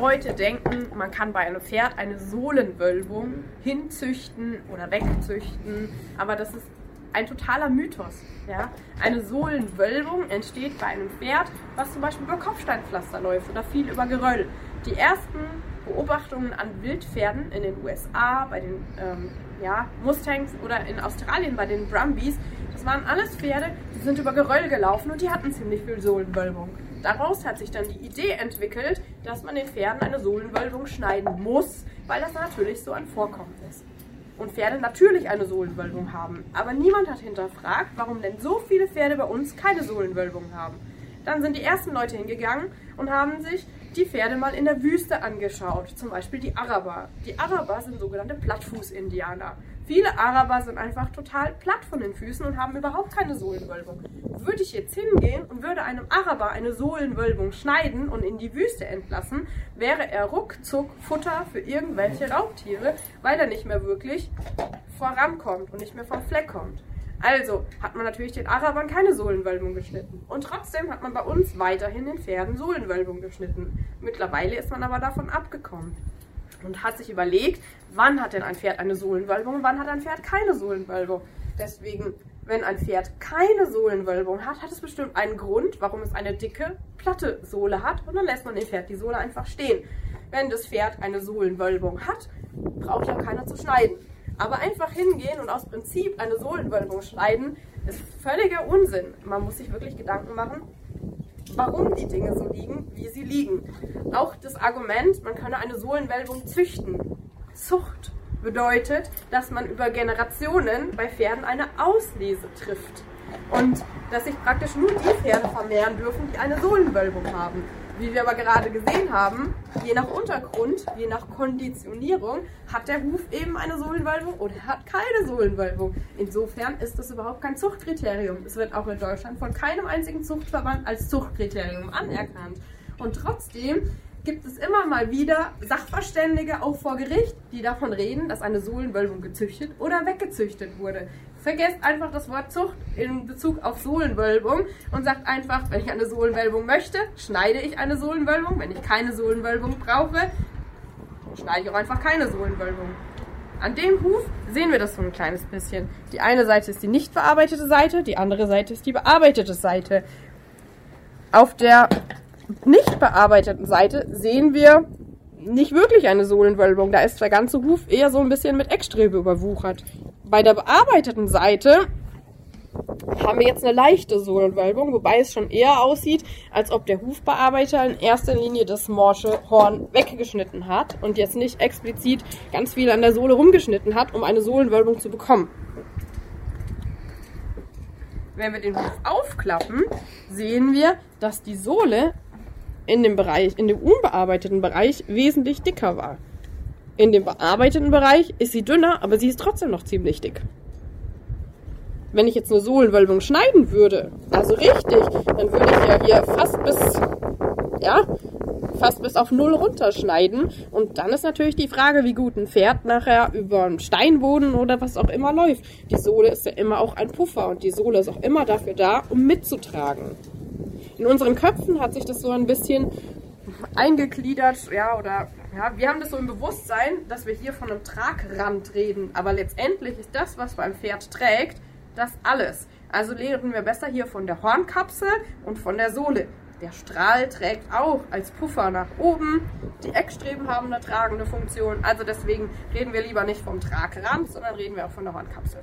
Leute denken, man kann bei einem Pferd eine Sohlenwölbung hinzüchten oder wegzüchten, aber das ist ein totaler Mythos. Ja? Eine Sohlenwölbung entsteht bei einem Pferd, was zum Beispiel über Kopfsteinpflaster läuft oder viel über Geröll. Die ersten Beobachtungen an Wildpferden in den USA, bei den ähm, ja, Mustangs oder in Australien bei den Brumbies, das waren alles Pferde, die sind über Geröll gelaufen und die hatten ziemlich viel Sohlenwölbung. Daraus hat sich dann die Idee entwickelt, dass man den Pferden eine Sohlenwölbung schneiden muss, weil das natürlich so ein Vorkommen ist. Und Pferde natürlich eine Sohlenwölbung haben. Aber niemand hat hinterfragt, warum denn so viele Pferde bei uns keine Sohlenwölbung haben. Dann sind die ersten Leute hingegangen und haben sich die Pferde mal in der Wüste angeschaut. Zum Beispiel die Araber. Die Araber sind sogenannte Plattfuß-Indianer. Viele Araber sind einfach total platt von den Füßen und haben überhaupt keine Sohlenwölbung. Würde ich jetzt hingehen und würde einem Araber eine Sohlenwölbung schneiden und in die Wüste entlassen, wäre er ruckzuck Futter für irgendwelche Raubtiere, weil er nicht mehr wirklich vorankommt und nicht mehr vom Fleck kommt. Also hat man natürlich den Arabern keine Sohlenwölbung geschnitten. Und trotzdem hat man bei uns weiterhin den Pferden Sohlenwölbung geschnitten. Mittlerweile ist man aber davon abgekommen und hat sich überlegt, wann hat denn ein Pferd eine Sohlenwölbung und wann hat ein Pferd keine Sohlenwölbung. Deswegen, wenn ein Pferd keine Sohlenwölbung hat, hat es bestimmt einen Grund, warum es eine dicke, platte Sohle hat und dann lässt man dem Pferd die Sohle einfach stehen. Wenn das Pferd eine Sohlenwölbung hat, braucht ja keiner zu schneiden. Aber einfach hingehen und aus Prinzip eine Sohlenwölbung schneiden, ist völliger Unsinn. Man muss sich wirklich Gedanken machen, warum die Dinge so liegen, wie sie liegen. Auch das Argument, man könne eine Sohlenwölbung züchten. Zucht bedeutet, dass man über Generationen bei Pferden eine Auslese trifft. Und dass sich praktisch nur die Pferde vermehren dürfen, die eine Sohlenwölbung haben. Wie wir aber gerade gesehen haben, je nach Untergrund, je nach Konditionierung, hat der Huf eben eine Sohlenwölbung oder hat keine Sohlenwölbung. Insofern ist das überhaupt kein Zuchtkriterium. Es wird auch in Deutschland von keinem einzigen Zuchtverband als Zuchtkriterium anerkannt. Und trotzdem gibt es immer mal wieder Sachverständige auch vor Gericht, die davon reden, dass eine Sohlenwölbung gezüchtet oder weggezüchtet wurde. Vergesst einfach das Wort Zucht in Bezug auf Sohlenwölbung und sagt einfach, wenn ich eine Sohlenwölbung möchte, schneide ich eine Sohlenwölbung. Wenn ich keine Sohlenwölbung brauche, schneide ich auch einfach keine Sohlenwölbung. An dem Huf sehen wir das so ein kleines bisschen. Die eine Seite ist die nicht bearbeitete Seite, die andere Seite ist die bearbeitete Seite. Auf der nicht bearbeiteten Seite sehen wir nicht wirklich eine Sohlenwölbung. Da ist der ganze Huf eher so ein bisschen mit Eckstrebe überwuchert. Bei der bearbeiteten Seite haben wir jetzt eine leichte Sohlenwölbung, wobei es schon eher aussieht, als ob der Hufbearbeiter in erster Linie das morsche Horn weggeschnitten hat und jetzt nicht explizit ganz viel an der Sohle rumgeschnitten hat, um eine Sohlenwölbung zu bekommen. Wenn wir den Huf aufklappen, sehen wir, dass die Sohle in dem Bereich, in dem unbearbeiteten Bereich wesentlich dicker war. In dem bearbeiteten Bereich ist sie dünner, aber sie ist trotzdem noch ziemlich dick. Wenn ich jetzt eine Sohlenwölbung schneiden würde, also richtig, dann würde ich ja hier fast bis, ja, fast bis auf Null runterschneiden. Und dann ist natürlich die Frage, wie gut ein Pferd nachher über einen Steinboden oder was auch immer läuft. Die Sohle ist ja immer auch ein Puffer und die Sohle ist auch immer dafür da, um mitzutragen in unseren Köpfen hat sich das so ein bisschen eingegliedert, ja, oder ja, wir haben das so im Bewusstsein, dass wir hier von einem Tragrand reden, aber letztendlich ist das, was beim Pferd trägt, das alles. Also reden wir besser hier von der Hornkapsel und von der Sohle. Der Strahl trägt auch als Puffer nach oben. Die Eckstreben haben eine tragende Funktion. Also deswegen reden wir lieber nicht vom Tragrand, sondern reden wir auch von der Hornkapsel.